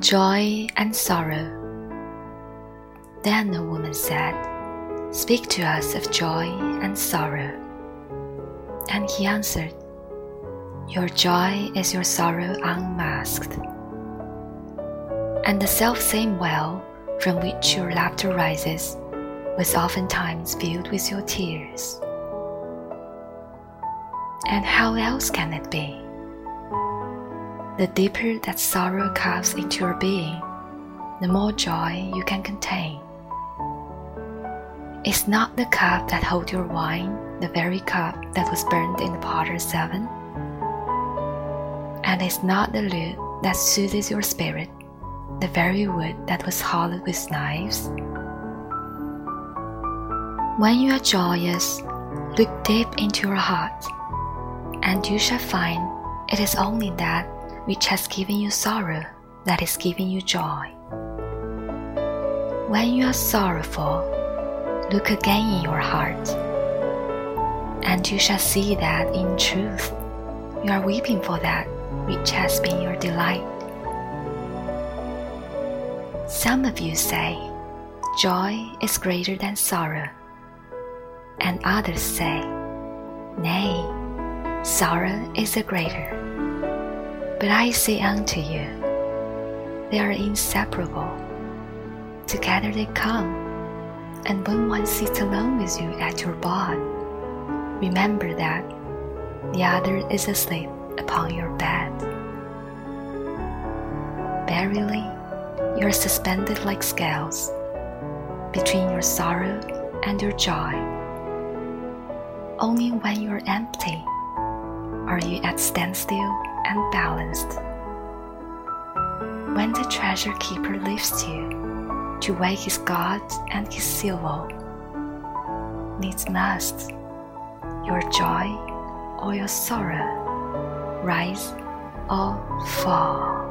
joy and sorrow. Then the woman said, Speak to us of joy and sorrow. And he answered, Your joy is your sorrow unmasked. And the self same well from which your laughter rises was oftentimes filled with your tears. And how else can it be? The deeper that sorrow carves into your being, the more joy you can contain. Is not the cup that holds your wine the very cup that was burned in the potter's oven? And is not the lute that soothes your spirit the very wood that was hollowed with knives? When you are joyous, look deep into your heart, and you shall find it is only that which has given you sorrow that is giving you joy. When you are sorrowful, look again in your heart, and you shall see that in truth you are weeping for that which has been your delight. Some of you say, Joy is greater than sorrow, and others say, Nay, sorrow is the greater. But I say unto you, they are inseparable. Together they come, and when one sits alone with you at your bed, remember that the other is asleep upon your bed. Verily, you are suspended like scales between your sorrow and your joy. Only when you are empty are you at standstill and balanced. When the treasure keeper lifts you to weigh his gods and his silver, needs must your joy or your sorrow rise or fall.